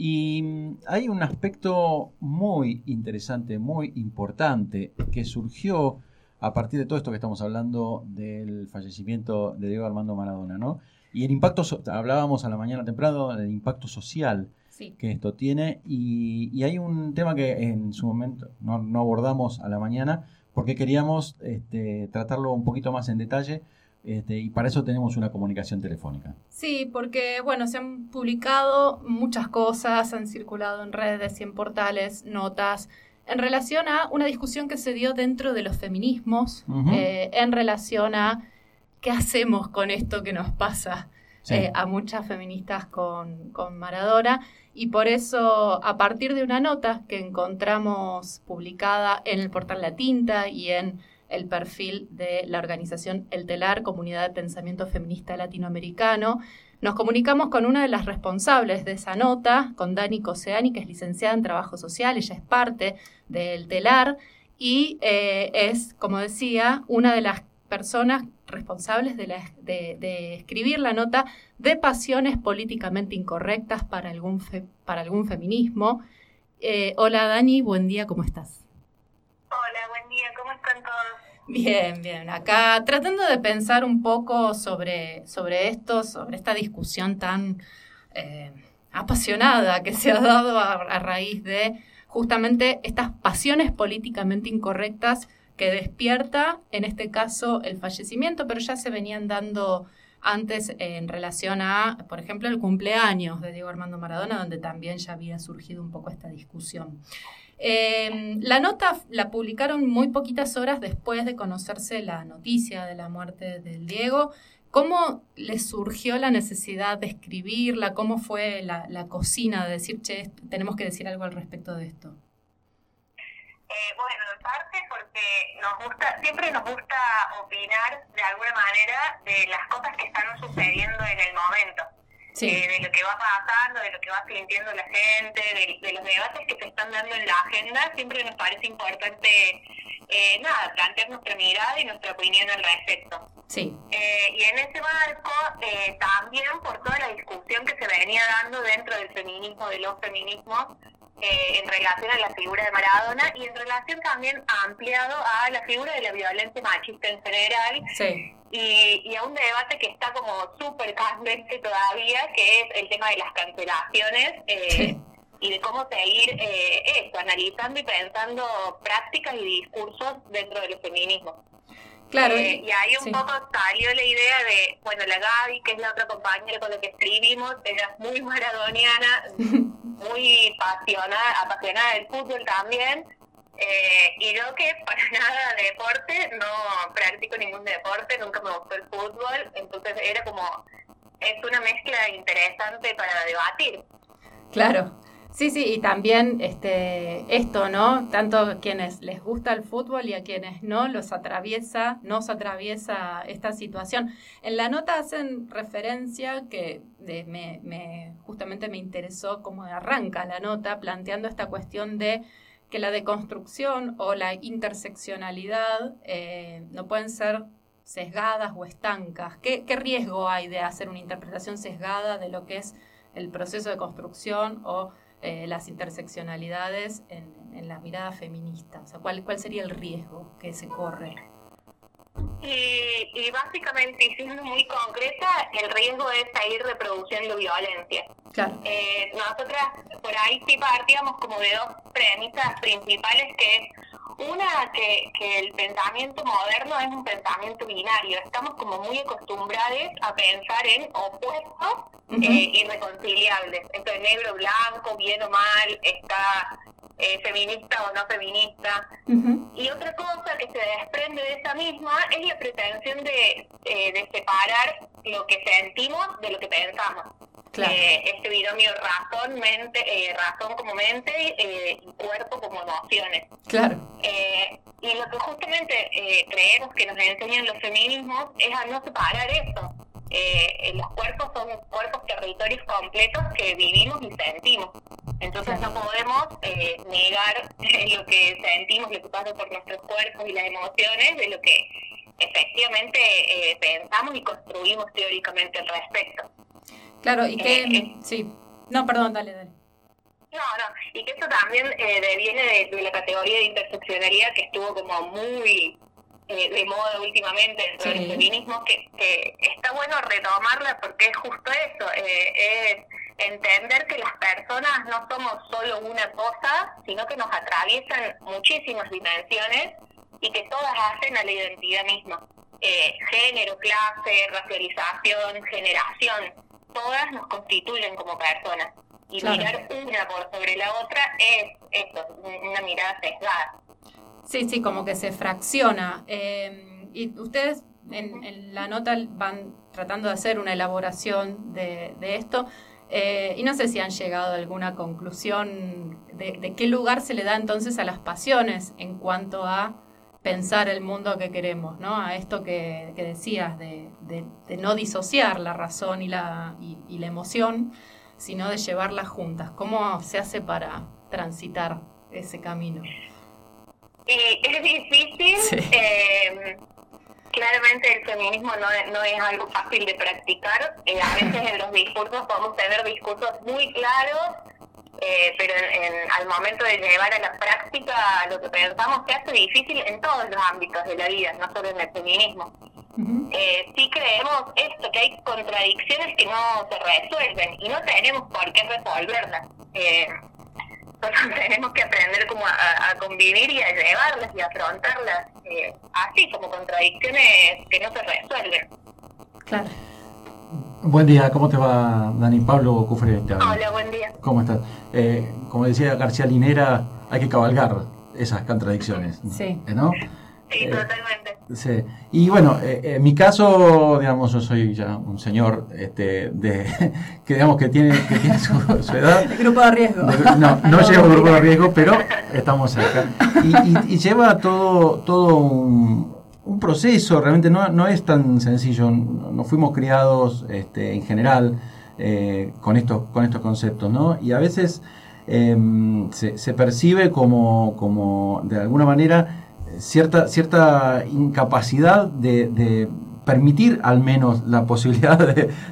Y mm, hay un aspecto muy interesante, muy importante, que surgió a partir de todo esto que estamos hablando del fallecimiento de Diego Armando Maradona, ¿no? Y el impacto, hablábamos a la mañana temprano del impacto social que esto tiene, y, hay un tema que en su momento no, abordamos a la mañana, porque queríamos este, tratarlo un poquito más en detalle, este, y para eso tenemos una comunicación telefónica. Sí, porque bueno, se han publicado muchas cosas, han circulado en redes y en portales notas en relación a una discusión que se dio dentro de los feminismos, eh, en relación a qué hacemos con esto que nos pasa eh, a muchas feministas con, con Maradona. Y por eso, a partir de una nota que encontramos publicada en el portal La Tinta y en el perfil de la organización El Telar, Comunidad de Pensamiento Feminista Latinoamericano. Nos comunicamos con una de las responsables de esa nota, con Dani Coseani, que es licenciada en Trabajo Social, ella es parte del Telar y eh, es, como decía, una de las personas responsables de, escribir la nota de pasiones políticamente incorrectas para algún, para algún feminismo. Eh, hola Dani, buen día, ¿cómo estás? Hola, buen día, ¿cómo están todos? Bien, bien. Acá tratando de pensar un poco sobre, sobre esto, sobre esta discusión tan eh, apasionada que se ha dado a, raíz de justamente estas pasiones políticamente incorrectas que despierta, en este caso, el fallecimiento, pero ya se venían dando antes en relación a, por ejemplo, el cumpleaños de Diego Armando Maradona, donde también ya había surgido un poco esta discusión. Em, la nota la publicaron muy poquitas horas después de conocerse la noticia de la muerte del Diego. ¿Cómo les surgió la necesidad de escribirla? ¿Cómo fue la, cocina de decir, che, tenemos que decir algo al respecto de esto? Eh, bueno, en parte porque nos gusta, siempre nos gusta opinar de alguna manera de las cosas que están sucediendo en el momento. Eh, de lo que va pasando, de lo que va sintiendo la gente, de, los debates que se están dando en la agenda, siempre nos parece importante, eh, nada, plantear nuestra mirada y nuestra opinión al respecto. Sí. Eh, y en ese marco, también por toda la discusión que se venía dando dentro del feminismo, de los feminismos, en relación a la figura de Maradona y en relación también ampliado a la figura de la violencia machista en general. Sí y, a un debate que está como súper candente todavía, que es el tema de las cancelaciones eh, y de cómo seguir eh, esto, analizando y pensando prácticas y discursos dentro de los feminismos. Claro. Eh, y ahí un poco salió la idea de, bueno, la Gaby, que es la otra compañera con la que escribimos, ella es muy maradoniana, muy apasionada, del fútbol también, eh, y yo que para nada de deporte, no practico ningún deporte, nunca me gustó el fútbol, entonces era como, es una mezcla interesante para debatir. Claro. Sí, sí, y también este, esto, ¿no? Tanto a quienes les gusta el fútbol y a quienes no, los atraviesa, nos atraviesa esta situación. En la nota hacen referencia que me, me, justamente me interesó cómo arranca la nota, planteando esta cuestión de que la deconstrucción o la interseccionalidad eh, no pueden ser sesgadas o estancas. ¿Qué, riesgo hay de hacer una interpretación sesgada de lo que es el proceso de construcción o eh, las interseccionalidades en, la mirada feminista? O sea, ¿cuál, ¿cuál sería el riesgo que se corre? Y, y, básicamente, y siendo muy concreta, el riesgo es seguir reproduciendo violencia. Claro. Eh, nosotras por ahí sí partíamos como de dos premisas principales, que es una, que, que el pensamiento moderno es un pensamiento binario. Estamos como muy acostumbrados a pensar en opuestos eh, irreconciliables. Entonces, negro, blanco, bien o mal, está eh, feminista o no feminista. Y otra cosa que se desprende de esa misma es la pretensión de, eh, de separar lo que sentimos de lo que pensamos. Eh, este binomio razón, mente, eh, razón como mente eh, y cuerpo como emociones. Claro. y lo que justamente creemos que nos enseñan los feminismos es a no separar eso. los cuerpos son cuerpos territorios completos que vivimos y sentimos. Entonces no podemos negar lo que sentimos, lo que pasa por nuestros cuerpos y las emociones de lo que efectivamente pensamos y construimos teóricamente al respecto. Claro, y que... Eh, sí. No, perdón, dale, dale. No, no, y que eso también eh, deviene de, la categoría de interseccionalidad que estuvo como muy eh, de moda últimamente dentro del feminismo, que, que, está bueno retomarla porque es justo eso, eh, es entender que las personas no somos solo una cosa, sino que nos atraviesan muchísimas dimensiones y que todas hacen a la identidad misma. Eh, género, clase, racialización, generación, todas nos constituyen como personas. Y mirar una por sobre la otra es eso, una mirada sesgada. Sí, sí, como que se fracciona. Eh, y ustedes en, la nota van tratando de hacer una elaboración de, esto. Eh, y no sé si han llegado a alguna conclusión de, qué lugar se le da entonces a las pasiones en cuanto a pensar el mundo que queremos, ¿no? A esto que, decías, de, no disociar la razón y la, y, la emoción, sino de llevarlas juntas. ¿Cómo se hace para transitar ese camino? es difícil. Eh, claramente el feminismo no es, no es algo fácil de practicar. Eh, a veces en los discursos podemos tener discursos muy claros, eh, pero en, al momento de llevar a la práctica lo que pensamos se hace difícil en todos los ámbitos de la vida, no solo en el feminismo. sí creemos esto, que hay contradicciones que no se resuelven y no tenemos por qué resolverlas. Eh, tenemos que aprender como a, convivir y a llevarlas y a afrontarlas eh, así como contradicciones que no se resuelven. Claro. Buen día, ¿cómo te va Dani? Pablo Cufre Hola, buen día. ¿Cómo estás? Eh, como decía García Linera, hay que cabalgar esas contradicciones. Sí. ¿No? Sí, eh, totalmente. Sí. Y bueno, eh, en mi caso, digamos, yo soy ya un señor este, de, que digamos que tiene, que tiene su, edad. Grupo de riesgo. no, no llevo grupo de riesgo, pero estamos acá. Y, y, lleva todo, todo un, un, proceso, realmente no, no es tan sencillo. No fuimos criados este, en general eh, con, estos, con estos conceptos, ¿no? Y a veces em, se, percibe como, como, de alguna manera, cierta, cierta incapacidad de, permitir al menos la posibilidad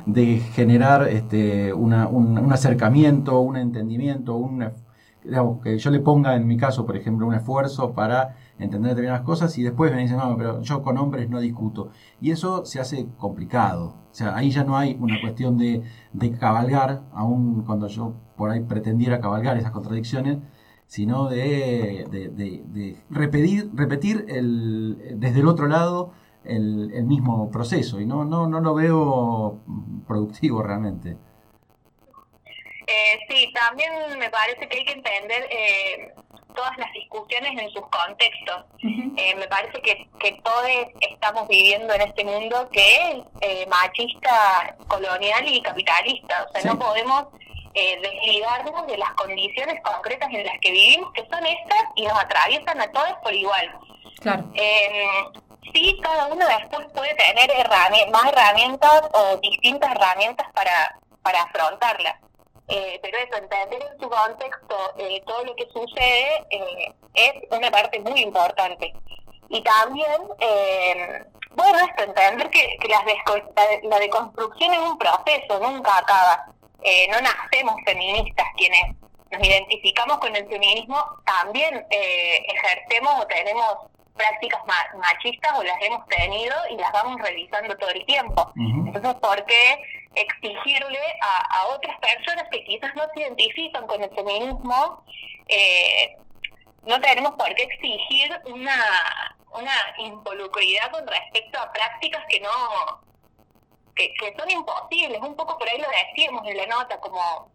de, generar este, una, un, acercamiento, un entendimiento, un, que yo le ponga en mi caso, por ejemplo, un esfuerzo para entender determinadas cosas y después me dicen, no, pero yo con hombres no discuto. Y eso se hace complicado. O sea, ahí ya no hay una cuestión de, de cabalgar, aun cuando yo por ahí pretendiera cabalgar esas contradicciones, sino de, de, repetir, repetir el, desde el otro lado el, el, mismo proceso y no, no, no lo veo productivo realmente. Eh, sí, también me parece que hay que entender eh, todas las discusiones en sus contextos. Eh, me parece que, que todos estamos viviendo en este mundo que es eh, machista, colonial y capitalista. O sea, no podemos eh, desligarnos de las condiciones concretas en las que vivimos, que son estas y nos atraviesan a todos por igual. Claro. Sí, cada uno después puede tener más herramientas o distintas herramientas para, para afrontarlas. Eh, pero eso, entender en su contexto eh, todo lo que sucede eh, es una parte muy importante. Y también, bueno, esto, entender que, que la, la deconstrucción es un proceso, nunca acaba eh, no nacemos feministas quienes nos identificamos con el feminismo, también eh, ejercemos o tenemos prácticas machistas o las hemos tenido y las vamos revisando todo el tiempo. Entonces, ¿por qué exigirle a, otras personas que quizás no se identifican con el feminismo? Eh, no tenemos por qué exigir una, una involucridad con respecto a prácticas que no que, son imposibles, un poco por ahí lo decíamos en la nota, como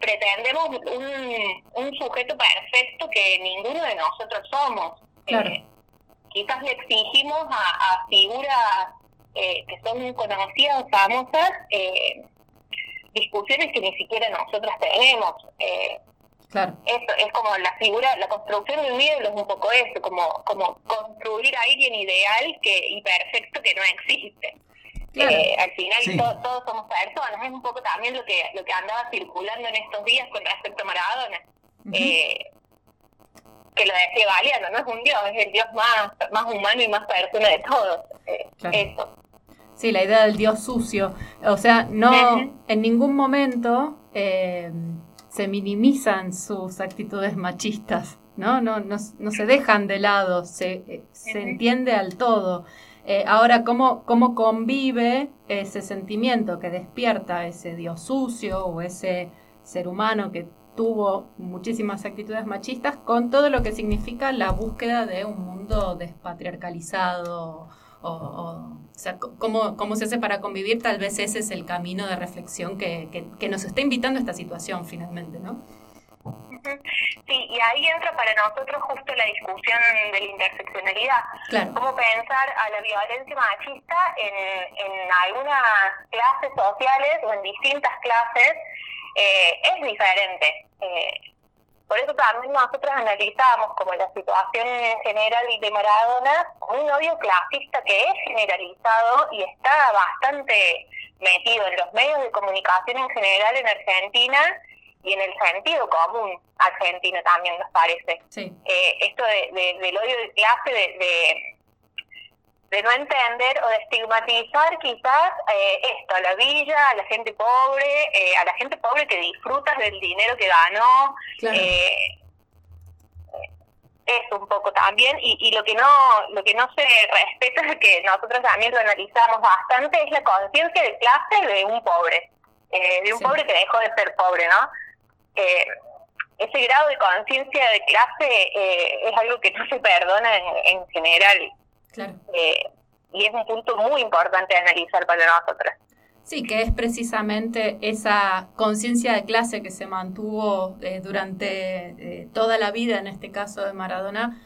pretendemos un, un sujeto perfecto que ninguno de nosotros somos. Eh, quizás le exigimos a, figuras eh, que son conocidas famosas eh, discusiones que ni siquiera nosotras tenemos. Claro. Eso es como la figura, la construcción de un ídolo es un poco eso, como, como construir a alguien ideal que, y perfecto que no existe. Eh, al final todos somos personas, es un poco también lo que lo que andaba circulando en estos días con respecto a Maradona. eh, que lo decía Galeano, no es un dios, es el dios más, más humano y más persona de todos. Eh, eso. Sí, la idea del dios sucio. O sea, no en ningún momento eh, se minimizan sus actitudes machistas, ¿no? No, no, no se dejan de lado, se, eh, se entiende al todo. Eh, ahora, ¿cómo, ¿cómo convive ese sentimiento que despierta ese Dios sucio o ese ser humano que tuvo muchísimas actitudes machistas con todo lo que significa la búsqueda de un mundo despatriarcalizado o, o, sea, ¿cómo, ¿cómo, se hace para convivir? Tal vez ese es el camino de reflexión que, que, nos está invitando esta situación finalmente, ¿no? Sí, y ahí entra para nosotros justo la discusión de la interseccionalidad. Claro. Cómo pensar a la violencia machista en, en algunas clases sociales o en distintas clases eh, es diferente. Eh, por eso también nosotros analizamos como la situación en general de Maradona un odio clasista que es generalizado y está bastante metido en los medios de comunicación en general en Argentina y en el sentido común argentino también nos parece. Eh, esto de, del odio de clase, de de no entender o de estigmatizar quizás eh, esto, a la villa, a la gente pobre, eh, a la gente pobre que disfruta del dinero que ganó. Eh, eso un poco también y, y lo que no lo que no se respeta es que nosotros también lo analizamos bastante es la conciencia de clase de un pobre de un pobre que dejó de ser pobre no ese grado de conciencia de clase es algo que no se perdona en, en general eh, y es un punto muy importante de analizar para nosotros. Sí, que es precisamente esa conciencia de clase que se mantuvo eh, durante eh, toda la vida, en este caso de Maradona,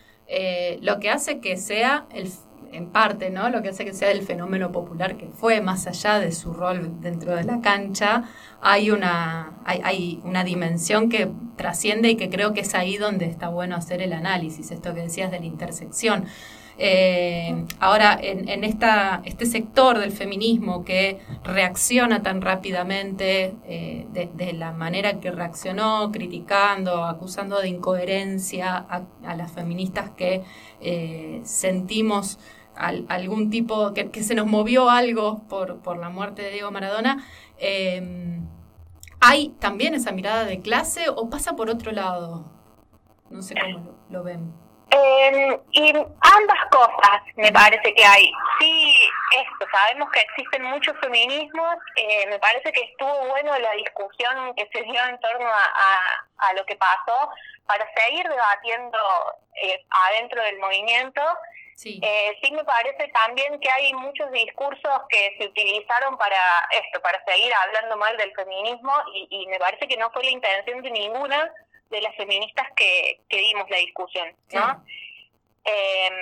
lo que hace que sea, el, en parte, ¿no? Lo que hace que sea el fenómeno popular que fue, más allá de su rol dentro de la cancha, hay una, hay, hay una dimensión que trasciende y que creo que es ahí donde está bueno hacer el análisis, esto que decías de la intersección. Eh, ahora, en, este sector del feminismo que reacciona tan rápidamente eh, de, la manera que reaccionó, criticando, acusando de incoherencia a, las feministas que eh, sentimos algún tipo, que, se nos movió algo por la muerte de Diego Maradona, ¿hay también esa mirada de clase o pasa por otro lado? No sé cómo lo ven. Eh, y ambas cosas me parece que hay. Sí, esto, sabemos que existen muchos feminismos, eh, me parece que estuvo bueno la discusión que se dio en torno a, a, lo que pasó para seguir debatiendo eh, adentro del movimiento. Sí. Eh, sí me parece también que hay muchos discursos que se utilizaron para esto, para seguir hablando mal del feminismo y, y me parece que no fue la intención de ninguna de las feministas que, que dimos la discusión, ¿no? Em,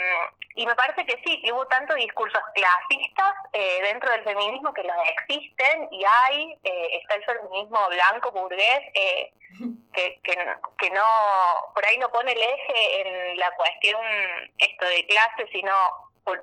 y me parece que sí, que hubo tantos discursos clasistas eh, dentro del feminismo que los existen y hay, eh, está el feminismo blanco, burgués, eh, que, que, que, no, por ahí no pone el eje en la cuestión esto de clase, sino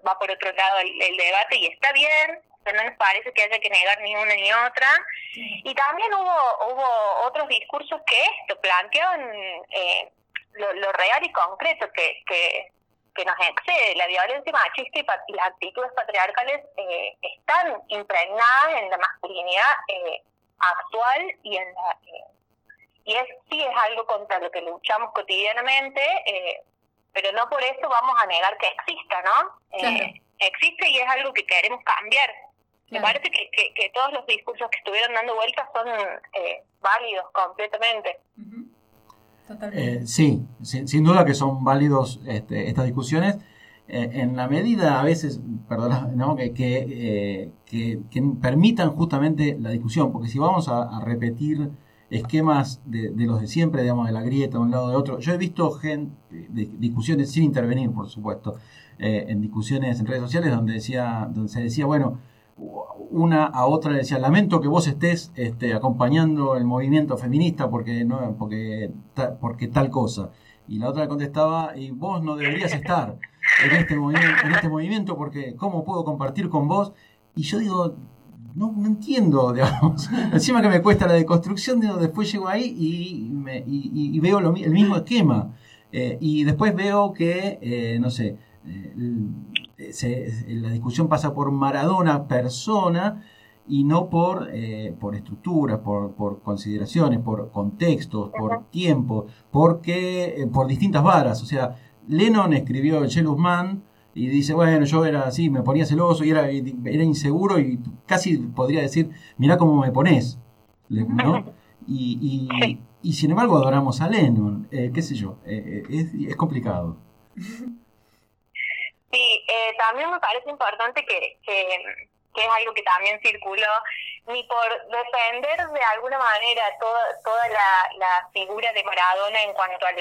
va por otro lado el, el debate y está bien, no nos parece que haya que negar ni una ni otra. Y también hubo, hubo otros discursos que esto planteaban eh, lo, real y concreto que, que, que nos excede. La violencia machista y, las actitudes patriarcales eh, están impregnadas en la masculinidad eh, actual y en la... y es sí es algo contra lo que luchamos cotidianamente, pero no por eso vamos a negar que exista, ¿no? existe y es algo que queremos cambiar. Me parece que, que, todos los discursos que estuvieron dando vueltas son eh, válidos completamente. Eh, sí, sin, duda que son válidos este, estas discusiones. Eh, en la medida, a veces, perdona, ¿no? que, que, que, permitan justamente la discusión, porque si vamos a, repetir esquemas de, de, los de siempre, digamos, de la grieta de un lado de otro, yo he visto gente, de, discusiones sin intervenir, por supuesto, en discusiones en redes sociales donde, decía, donde se decía, bueno, una a otra le decía, lamento que vos estés este, acompañando el movimiento feminista porque, no, porque, porque tal cosa. Y la otra le contestaba, y vos no deberías estar en este, este movimiento porque ¿cómo puedo compartir con vos? Y yo digo, no, no entiendo, digamos. Encima que me cuesta la deconstrucción, después llego ahí y, me, y, veo el mismo esquema. Eh, y después veo que, eh, no sé, eh, se, la discusión pasa por Maradona, persona, y no por, eh, por estructuras, por, por, consideraciones, por contextos, por tiempo, porque, eh, por distintas varas. O sea, Lennon escribió el Man y dice, bueno, yo era así, me ponía celoso y era, era inseguro y casi podría decir, mira cómo me pones. ¿no? Y, y, y, sin embargo adoramos a Lennon, eh, qué sé yo, es, es complicado. Sí, también me parece importante que, que que es algo que también circuló, ni por defender de alguna manera toda, toda la, figura de Maradona en cuanto al,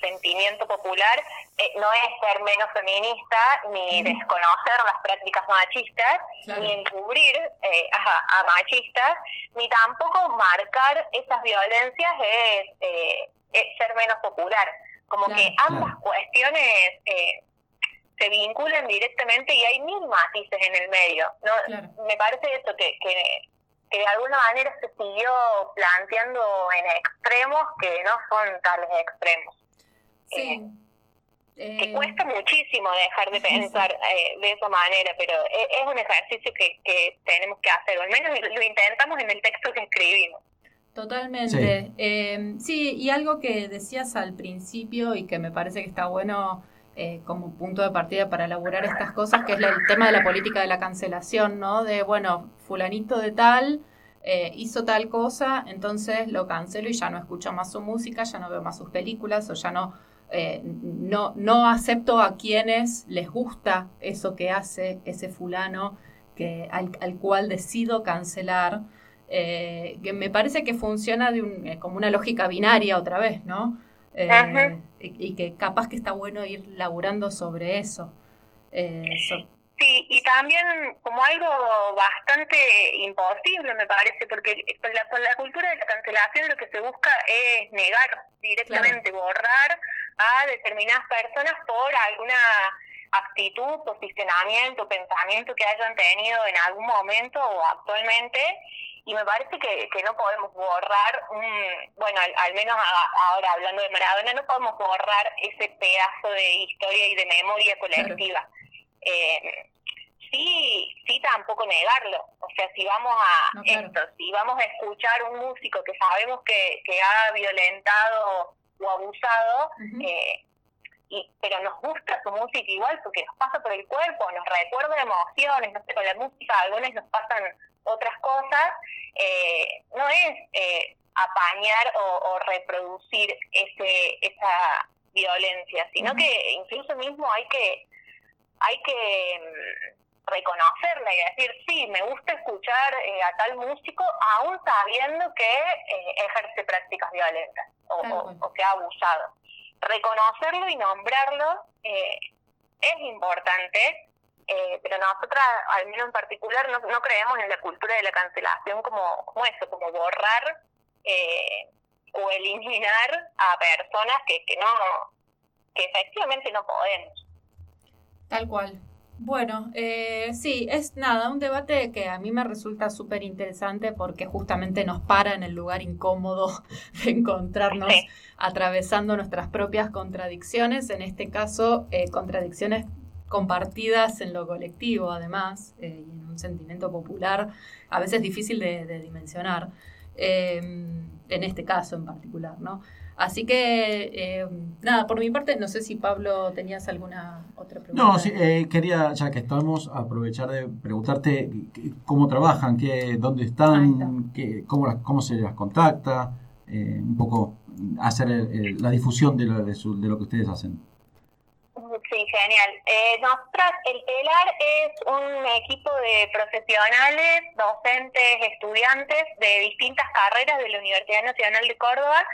sentimiento popular, eh, no es ser menos feminista, ni desconocer las prácticas machistas, ni encubrir eh, a, machistas, ni tampoco marcar esas violencias es, eh, ser menos popular. Como que ambas cuestiones se vinculan directamente y hay mil matices en el medio. ¿no? Me parece eso, que, que, de alguna manera se siguió planteando en extremos que no son tales extremos. Sí. Eh, que eh, cuesta muchísimo dejar de pensar eh, de esa manera, pero es, es un ejercicio que, que, tenemos que hacer, o al menos lo intentamos en el texto que escribimos. Totalmente. Sí. sí, y algo que decías al principio y que me parece que está bueno eh, como punto de partida para elaborar estas cosas, que es el tema de la política de la cancelación, ¿no? De, bueno, fulanito de tal eh, hizo tal cosa, entonces lo cancelo y ya no escucho más su música, ya no veo más sus películas o ya no, eh, no, no acepto a quienes les gusta eso que hace ese fulano que, al, cual decido cancelar. que me parece que funciona de un, como una lógica binaria otra vez, ¿no? Eh, y, que capaz que está bueno ir laburando sobre eso. Eh, Sí, y también como algo bastante imposible, me parece, porque con la, con la cultura de la cancelación lo que se busca es negar directamente, borrar a determinadas personas por alguna actitud, posicionamiento, pensamiento que hayan tenido en algún momento o actualmente y me parece que, que no podemos borrar, un, bueno, al, menos ahora hablando de Maradona, no podemos borrar ese pedazo de historia y de memoria colectiva. Eh, sí, sí tampoco negarlo. O sea, si vamos a esto, si vamos a escuchar un músico que sabemos que, que ha violentado o abusado, eh, y, pero nos gusta su música igual porque nos pasa por el cuerpo, nos recuerda emociones, no sé, con la música algunas nos pasan otras cosas, eh, no es eh, apañar o, reproducir ese esa violencia, sino que incluso mismo hay que hay que mm, reconocerla y decir, sí, me gusta escuchar eh, a tal músico aún sabiendo que ejerce prácticas violentas o, o, que ha abusado. Reconocerlo y nombrarlo es importante eh, pero nosotras, al menos en particular, no, no, creemos en la cultura de la cancelación como, como eso, como borrar eh, o eliminar a personas que, que no, que efectivamente no podemos. Tal cual. Bueno, eh, sí, es nada, un debate que a mí me resulta súper interesante porque justamente nos para en el lugar incómodo de encontrarnos atravesando nuestras propias contradicciones, en este caso eh, contradicciones compartidas en lo colectivo, además, eh, y en un sentimiento popular, a veces difícil de, dimensionar, em, en este caso en particular, ¿no? Así que, em, nada, por mi parte, no sé si Pablo tenías alguna otra pregunta. No, sí, eh, quería, ya que estamos, aprovechar de preguntarte cómo trabajan, qué, dónde están, qué, cómo, cómo se las contacta, eh, un poco hacer la difusión de lo, de lo que ustedes hacen. Sí, genial. Eh, nosotras, el TELAR es un equipo de profesionales, docentes, estudiantes de distintas carreras de la Universidad Nacional de Córdoba,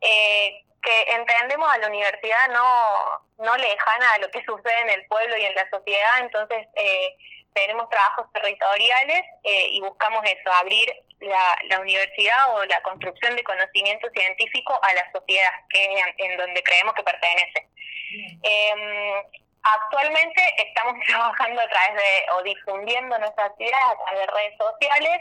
eh, que entendemos a la universidad no, no lejana a lo que sucede en el pueblo y en la sociedad, entonces eh, tenemos trabajos territoriales eh, y buscamos eso, abrir la, la, universidad o la construcción de conocimiento científico a la sociedad, que en donde creemos que pertenece. Eh, actualmente estamos trabajando a través de, o difundiendo nuestras actividades a través de redes sociales.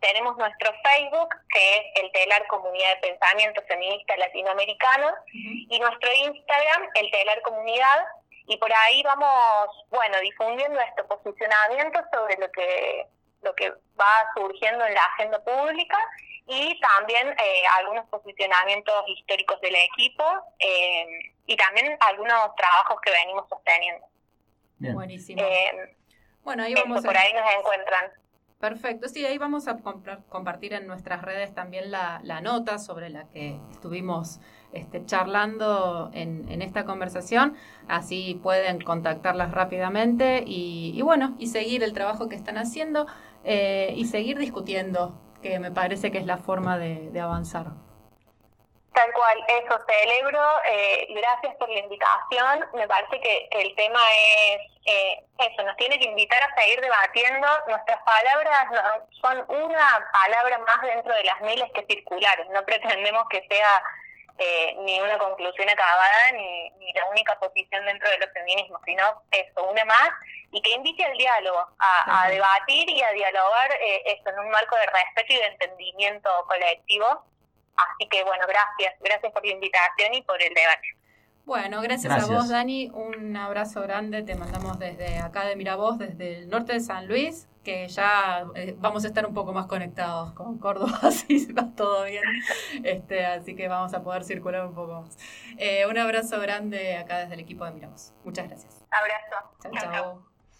Tenemos nuestro Facebook, que es el Telar Comunidad de Pensamiento Feminista Latinoamericano, y nuestro Instagram, el Telar Comunidad, y por ahí vamos, bueno, difundiendo este posicionamiento sobre lo que lo que va surgiendo en la agenda pública y también eh, algunos posicionamientos históricos del equipo eh, y también algunos trabajos que venimos sosteniendo. Buenísimo. Eh, bueno, ahí vamos por ahí nos encuentran. Perfecto, sí, ahí vamos a compartir en nuestras redes también la, nota sobre la que estuvimos este, charlando en, esta conversación, así pueden contactarlas rápidamente y, bueno, y seguir el trabajo que están haciendo y seguir discutiendo que me parece que es la forma de, avanzar. Tal cual, eso celebro. Eh, gracias por la invitación. Me parece que el tema es eh, eso, nos tiene que invitar a seguir debatiendo. Nuestras palabras son una palabra más dentro de las miles que circulares. No pretendemos que sea eh, ni una conclusión acabada ni, ni, la única posición dentro de los feminismos, sino eso, una más y que invite al diálogo, a, debatir y a dialogar eh, esto en un marco de respeto y de entendimiento colectivo. Así que bueno, gracias, gracias por la invitación y por el debate. Bueno, gracias, a vos, Dani. Un abrazo grande. Te mandamos desde acá de Miravoz, desde el norte de San Luis, que ya eh, vamos a estar un poco más conectados con Córdoba, si va todo bien. Este, así que vamos a poder circular un poco más. Eh, un abrazo grande acá desde el equipo de Miravoz. Muchas gracias. Abrazo. chao. chao.